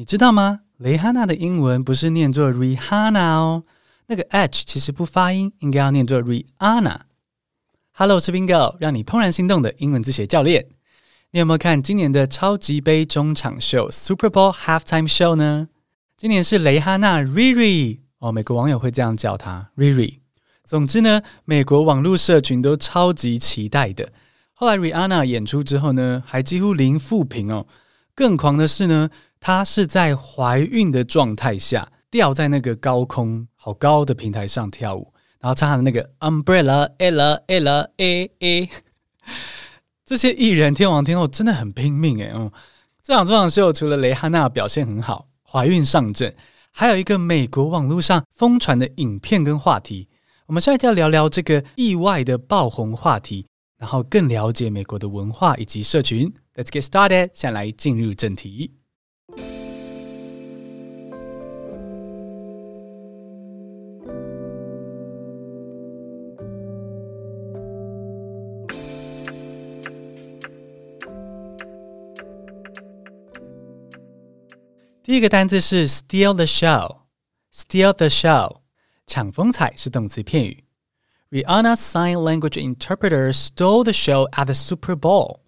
你知道吗？蕾哈娜的英文不是念作 Rihanna 哦，那个 H 其实不发音，应该要念作 Rihanna。Hello，我是 Bingo，让你怦然心动的英文字学教练。你有没有看今年的超级杯中场秀 Super Bowl Halftime Show 呢？今年是蕾哈娜 Riri 哦，美国网友会这样叫她 Riri。总之呢，美国网络社群都超级期待的。后来 Rihanna 演出之后呢，还几乎零负评哦。更狂的是呢，她是在怀孕的状态下吊在那个高空好高的平台上跳舞，然后唱的那个 Umbrella Ella Ella。这些艺人天王天后真的很拼命诶。哦，这场这场秀除了蕾哈娜表现很好，怀孕上阵，还有一个美国网络上疯传的影片跟话题。我们现在就要聊聊这个意外的爆红话题，然后更了解美国的文化以及社群。Let's get started，先来进入正题。第一个单字是 steal the show，steal the show。抢风采是动词片语。Rihanna's sign language interpreter stole the show at the Super Bowl。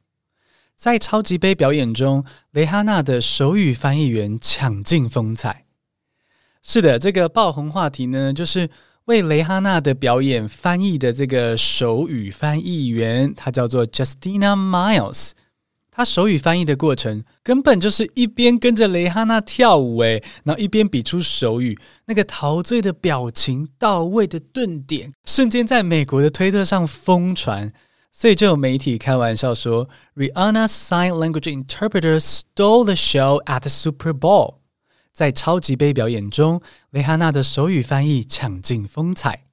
在超级杯表演中，蕾哈娜的手语翻译员抢尽风采。是的，这个爆红话题呢，就是为蕾哈娜的表演翻译的这个手语翻译员，他叫做 Justina Miles。他手语翻译的过程根本就是一边跟着蕾哈娜跳舞，诶，然后一边比出手语，那个陶醉的表情、到位的顿点，瞬间在美国的推特上疯传。所以就有媒体开玩笑说，Rihanna's sign language interpreter stole the show at the Super Bowl。在超级杯表演中，蕾哈娜的手语翻译抢尽风采。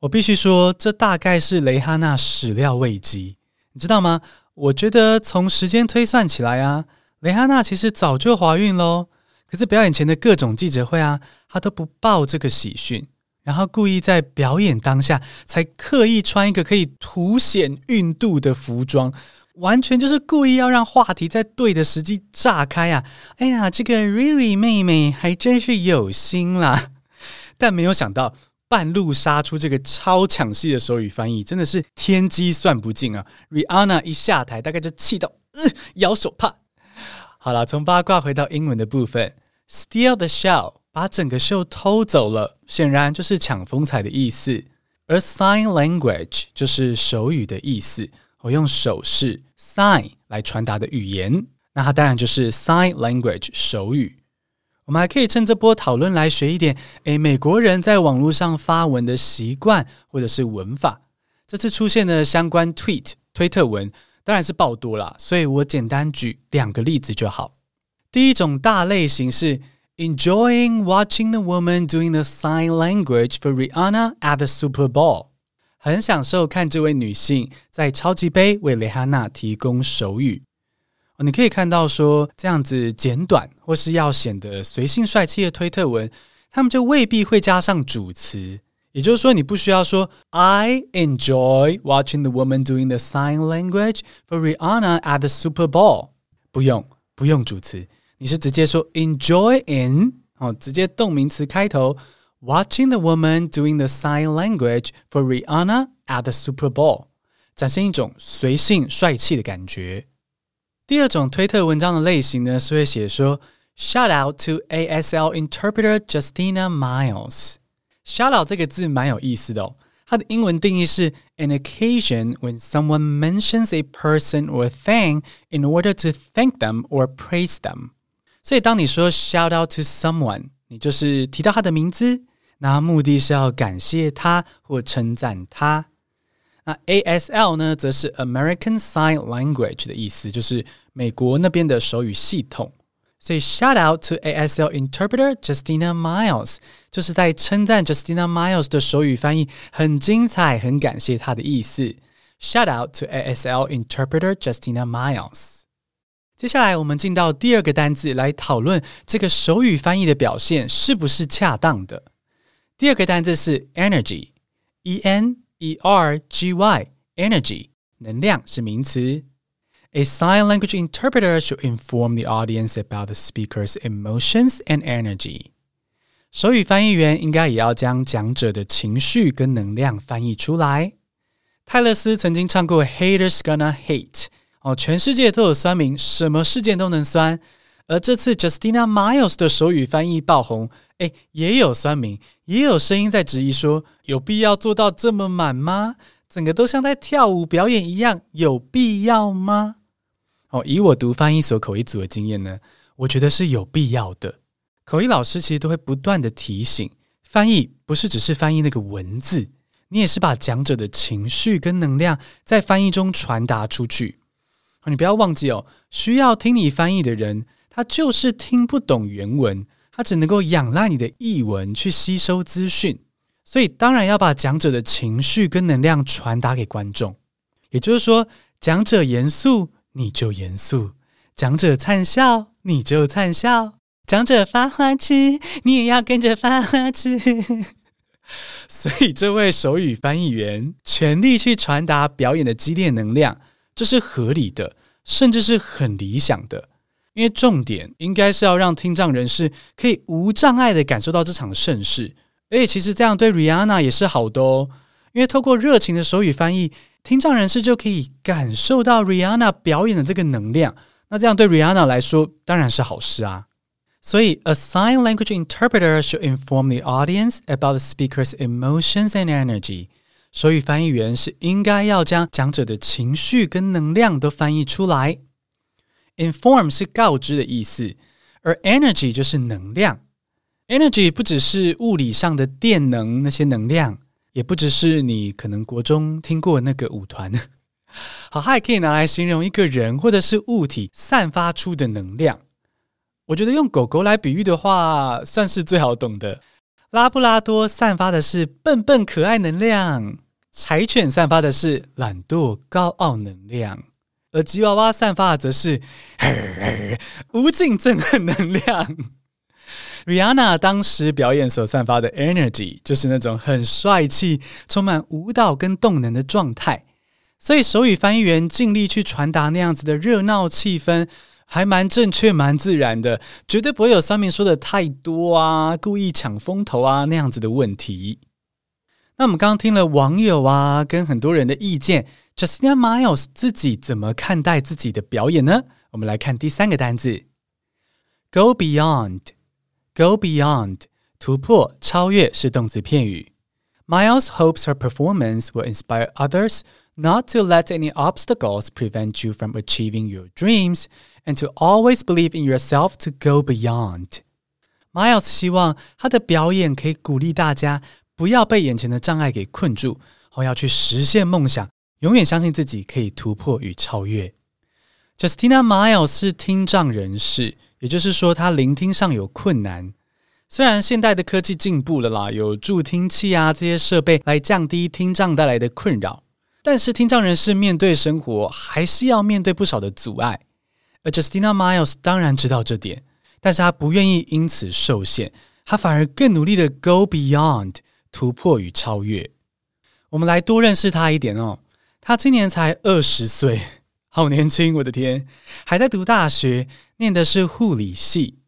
我必须说，这大概是蕾哈娜始料未及，你知道吗？我觉得从时间推算起来啊，蕾哈娜其实早就怀孕喽。可是表演前的各种记者会啊，她都不报这个喜讯，然后故意在表演当下才刻意穿一个可以凸显孕肚的服装，完全就是故意要让话题在对的时机炸开啊！哎呀，这个 Riri 妹妹还真是有心啦，但没有想到。半路杀出这个超抢戏的手语翻译，真的是天机算不尽啊！Rihanna 一下台，大概就气到呃摇手帕。好了，从八卦回到英文的部分，steal the show，把整个秀偷走了，显然就是抢风采的意思。而 sign language 就是手语的意思，我用手势 sign 来传达的语言，那它当然就是 sign language 手语。我们还可以趁这波讨论来学一点，诶，美国人在网络上发文的习惯或者是文法。这次出现的相关 tweet 推特文当然是爆多啦，所以我简单举两个例子就好。第一种大类型是 enjoying watching the woman doing the sign language for Rihanna at the Super Bowl，很享受看这位女性在超级杯为蕾哈娜提供手语。哦你可以看到说，这样子简短或是要显得随性帅气的推特文，他们就未必会加上主词。也就是说，你不需要说 I enjoy watching the woman doing the sign language for Rihanna at the Super Bowl。不用，不用主词，你是直接说 enjoy in 哦，直接动名词开头，watching the woman doing the sign language for Rihanna at the Super Bowl，展现一种随性帅气的感觉。第二种推特文章的类型呢，是会写说 “Shout out to ASL interpreter Justina Miles”。“Shout out” 这个字蛮有意思的哦，它的英文定义是 “an occasion when someone mentions a person or thing in order to thank them or praise them”。所以当你说 “shout out to someone”，你就是提到他的名字，那目的是要感谢他或称赞他。那 ASL 呢，则是 American Sign Language 的意思，就是美国那边的手语系统。所以 Shout out to ASL interpreter Justina Miles，就是在称赞 Justina Miles 的手语翻译很精彩，很感谢他的意思。Shout out to ASL interpreter Justina Miles。接下来我们进到第二个单字来讨论这个手语翻译的表现是不是恰当的。第二个单字是 Energy，E N。E R G Y energy 能量是名词 A sign language interpreter should inform the audience about the speaker's emotions and energy. 手语翻译员应该也要将讲者的情绪跟能量翻译出来。泰勒丝曾经唱过《Haters Gonna Hate》，哦，全世界都有酸民，什么事件都能酸。 而这次 Justina Miles 的手语翻译爆红，诶，也有酸民，也有声音在质疑说，有必要做到这么满吗？整个都像在跳舞表演一样，有必要吗？哦，以我读翻译所口译组的经验呢，我觉得是有必要的。口译老师其实都会不断的提醒，翻译不是只是翻译那个文字，你也是把讲者的情绪跟能量在翻译中传达出去。你不要忘记哦，需要听你翻译的人。他就是听不懂原文，他只能够仰赖你的译文去吸收资讯，所以当然要把讲者的情绪跟能量传达给观众。也就是说，讲者严肃，你就严肃；讲者灿笑，你就灿笑；讲者发花痴，你也要跟着发花痴。所以，这位手语翻译员全力去传达表演的激烈能量，这是合理的，甚至是很理想的。因为重点应该是要让听障人士可以无障碍的感受到这场盛事，而且其实这样对 Rihanna 也是好的哦。因为透过热情的手语翻译，听障人士就可以感受到 Rihanna 表演的这个能量。那这样对 Rihanna 来说当然是好事啊。所以，a sign language interpreter should inform the audience about the speaker's emotions and energy。手语翻译员是应该要将讲者的情绪跟能量都翻译出来。Inform 是告知的意思，而 energy 就是能量。Energy 不只是物理上的电能，那些能量，也不只是你可能国中听过那个舞团。好，它也可以拿来形容一个人或者是物体散发出的能量。我觉得用狗狗来比喻的话，算是最好懂的。拉布拉多散发的是笨笨可爱能量，柴犬散发的是懒惰高傲能量。而吉娃娃散发的则是无尽憎恨能量。Rihanna 当时表演所散发的 energy 就是那种很帅气、充满舞蹈跟动能的状态。所以手语翻译员尽力去传达那样子的热闹气氛，还蛮正确、蛮自然的，绝对不会有酸民说的太多啊、故意抢风头啊那样子的问题。那我们刚刚听了网友啊跟很多人的意见。Justina Miles 自己怎么看待自己的表演呢？我们来看第三个单字，go beyond，go beyond，突破、超越是动词片语。Miles hopes her performance will inspire others not to let any obstacles prevent you from achieving your dreams and to always believe in yourself to go beyond. Miles 希望他的表演可以鼓励大家 不要被眼前的障碍给困住，后要去实现梦想。永远相信自己可以突破与超越。Justina Miles 是听障人士，也就是说，他聆听上有困难。虽然现代的科技进步了啦，有助听器啊这些设备来降低听障带来的困扰，但是听障人士面对生活还是要面对不少的阻碍。而 Justina Miles 当然知道这点，但是他不愿意因此受限，他反而更努力的 Go Beyond 突破与超越。我们来多认识她一点哦。他今年才二十岁，好年轻！我的天，还在读大学，念的是护理系。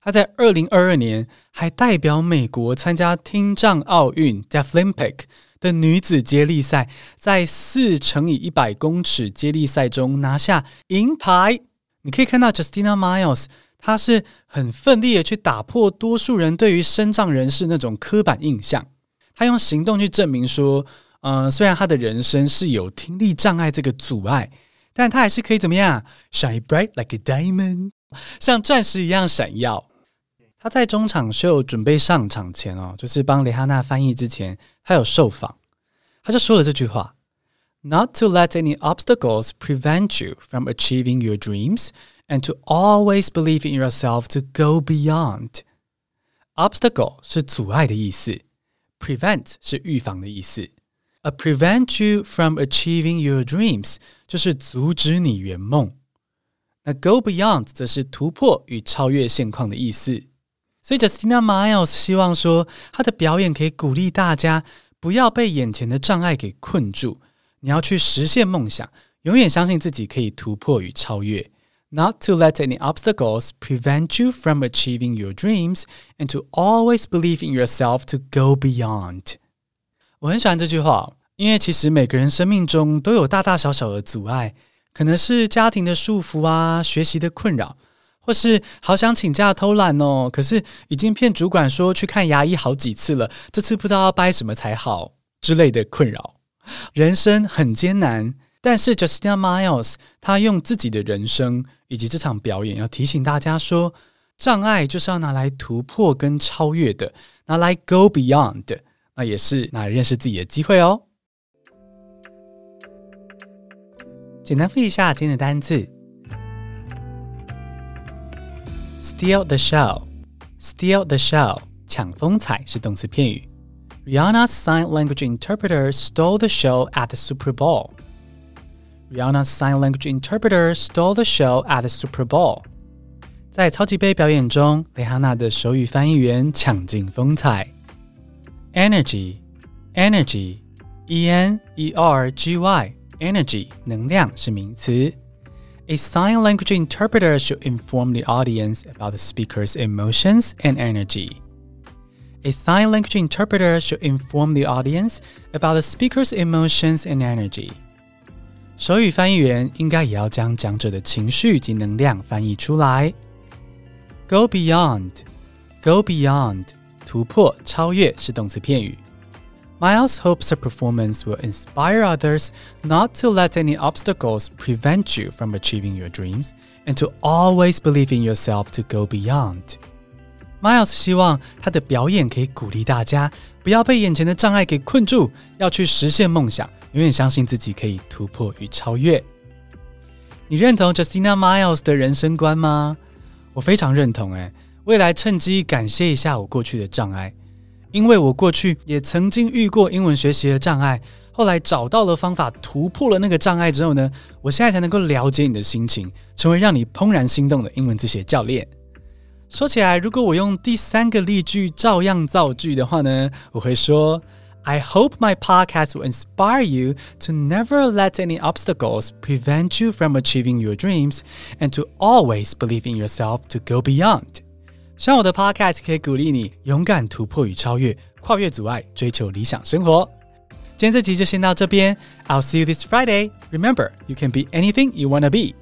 他在二零二二年还代表美国参加听障奥运 （Deaflympic） 的女子接力赛，在四乘以一百公尺接力赛中拿下银牌。你可以看到 Justina Miles，她是很奋力的去打破多数人对于身障人士那种刻板印象，他用行动去证明说。嗯、虽然他的人生是有听力障碍这个阻碍，但他还是可以怎么样？Shine bright like a diamond，像钻石一样闪耀。他在中场秀准备上场前哦，就是帮蕾哈娜翻译之前，他有受访，他就说了这句话：Not to let any obstacles prevent you from achieving your dreams, and to always believe in yourself to go beyond. Obstacle 是阻碍的意思，prevent 是预防的意思。A prevent you from achieving your dreams，就是阻止你圆梦。那 go beyond 则是突破与超越现况的意思。所以 Justina Miles 希望说，他的表演可以鼓励大家不要被眼前的障碍给困住，你要去实现梦想，永远相信自己可以突破与超越。Not to let any obstacles prevent you from achieving your dreams, and to always believe in yourself to go beyond. 我很喜欢这句话，因为其实每个人生命中都有大大小小的阻碍，可能是家庭的束缚啊，学习的困扰，或是好想请假偷懒哦，可是已经骗主管说去看牙医好几次了，这次不知道要掰什么才好之类的困扰。人生很艰难。 但是 Justina Miles，他用自己的人生以及这场表演，要提醒大家说，障碍就是要拿来突破跟超越的，拿来 go beyond，那也是拿来认识自己的机会哦。简单复习一下今天的单词：steal the show，steal the show，抢风采是动词片语。Rihanna's sign language interpreter stole the show at the Super Bowl。Rihanna's sign language interpreter stole the show at the Super Bowl。在超级杯表演中，蕾哈娜的手语翻译员抢尽风采。Energy，energy，e n e r g y，energy 能量是名词。A sign language interpreter should inform the audience about the speaker's emotions and energy. A sign language interpreter should inform the audience about the speaker's emotions and energy. 手语翻译员应该也要将讲者的情绪及能量翻译出来。Go beyond, go beyond，突破、超越是动词片语。Miles hopes her performance will inspire others not to let any obstacles prevent you from achieving your dreams, and to always believe in yourself to go beyond. Miles 希望他的表演可以鼓励大家，不要被眼前的障碍给困住，要去实现梦想。 永远相信自己可以突破与超越。你认同 Justina Miles 的人生观吗？我非常认同。诶，未来趁机感谢一下我过去的障碍，因为我过去也曾经遇过英文学习的障碍，后来找到了方法突破了那个障碍之后呢，我现在才能够了解你的心情，成为让你怦然心动的英文字写教练。说起来，如果我用第三个例句照样造句的话呢，我会说。I hope my podcast will inspire you to never let any obstacles prevent you from achieving your dreams and to always believe in yourself to go beyond. 希望我的 podcast 可以鼓励你勇敢突破与超越，跨越阻碍，追求理想生活。今天这集就先到这边。I'll see you this Friday. Remember, you can be anything you wanna be.